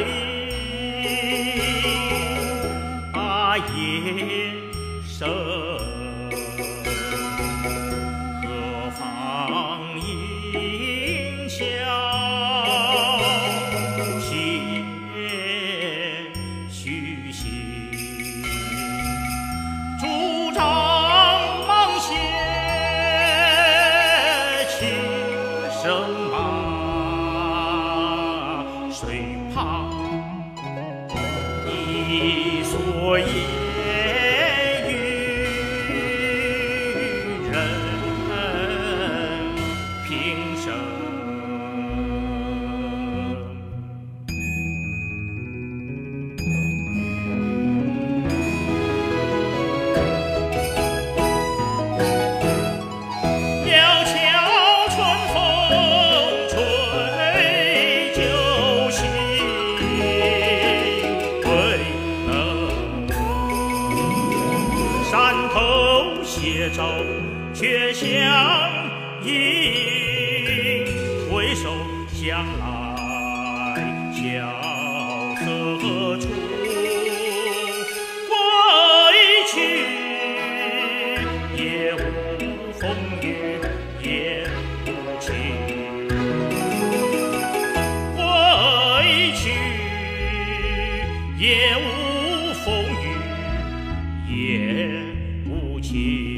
传令，啊夜深，何妨吟啸且虚席。主张忙些轻声马，谁怕却走却相迎回首向来萧瑟处归去也无风雨也无晴归去也无风雨也无晴。